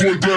good.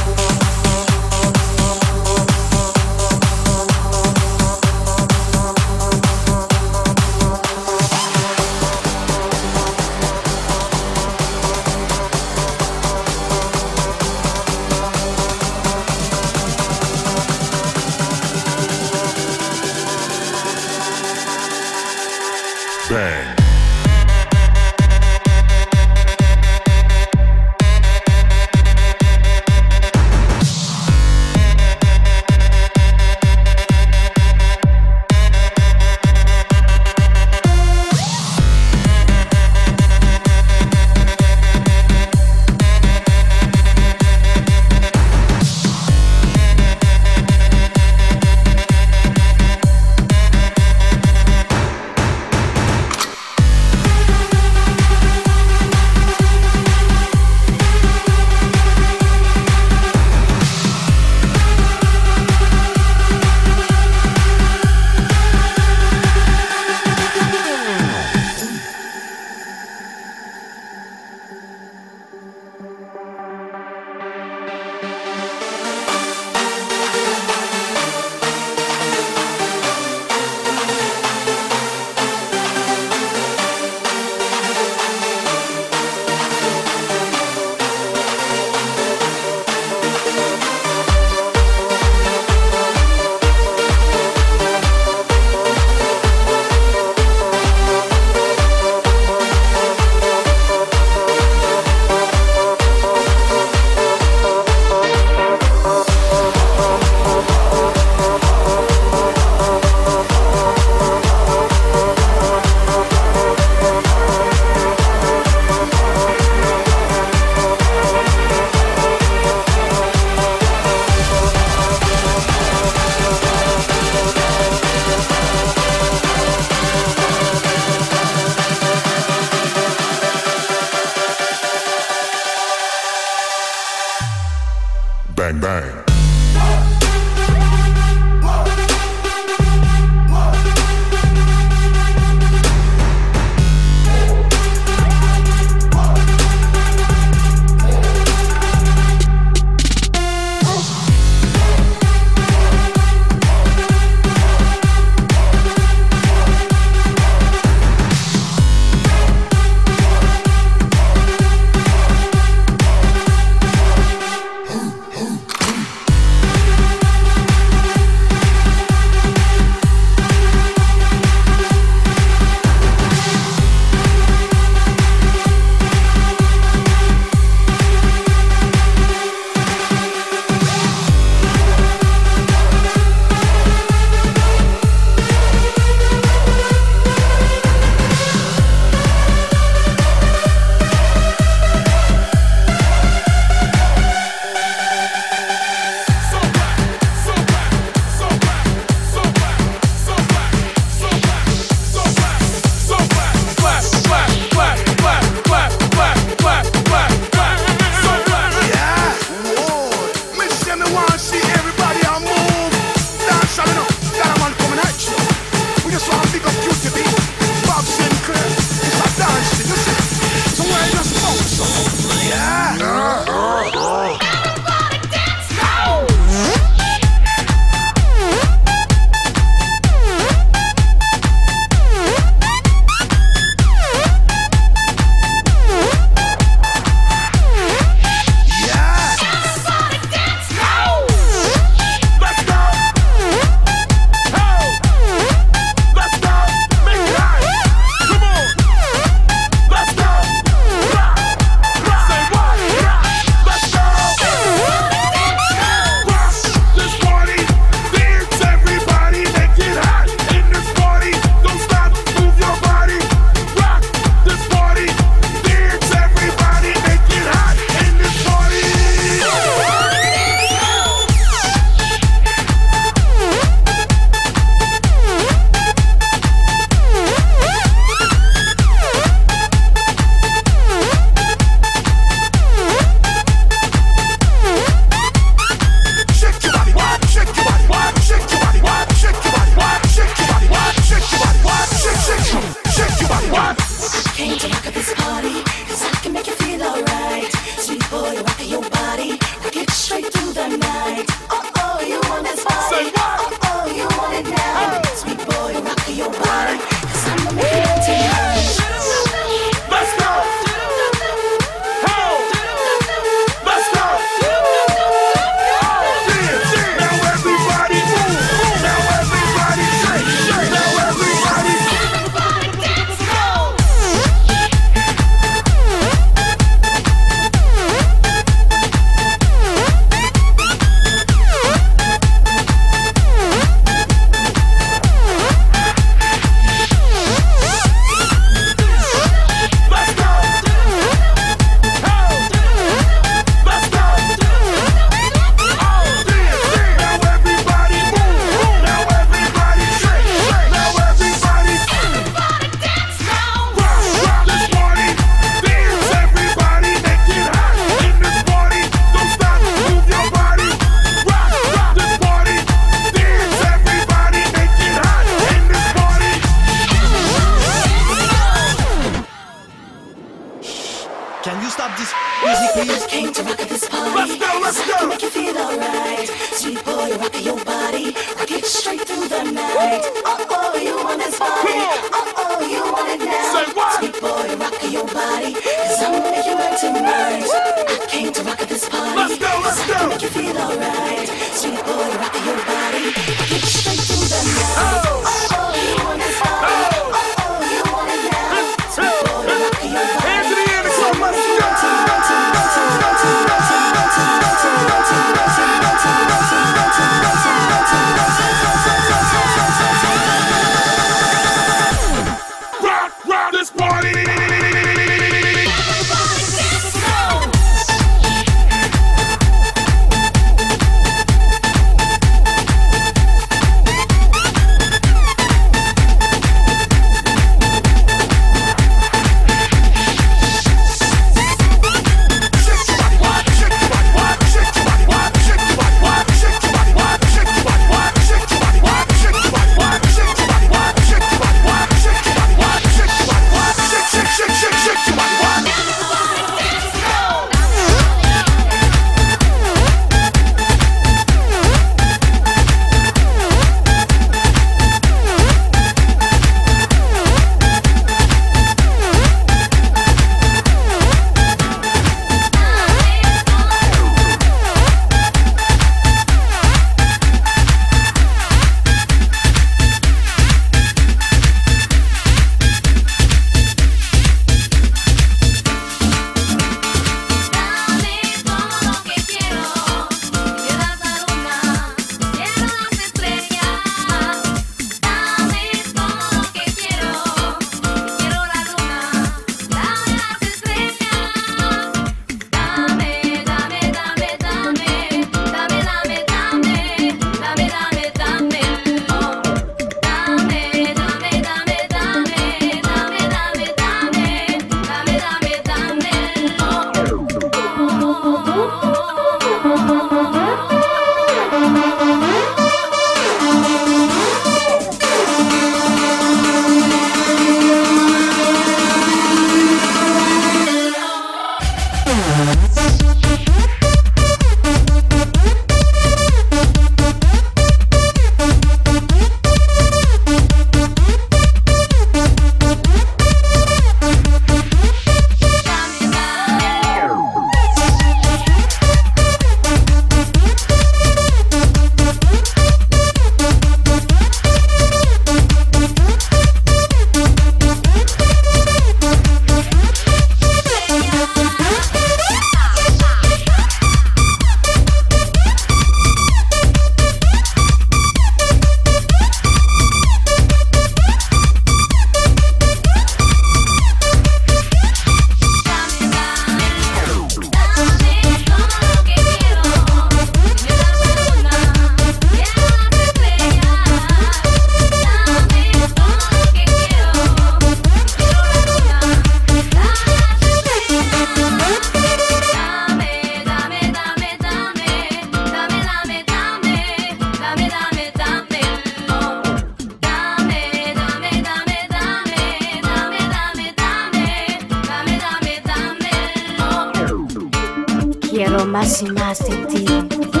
ましませて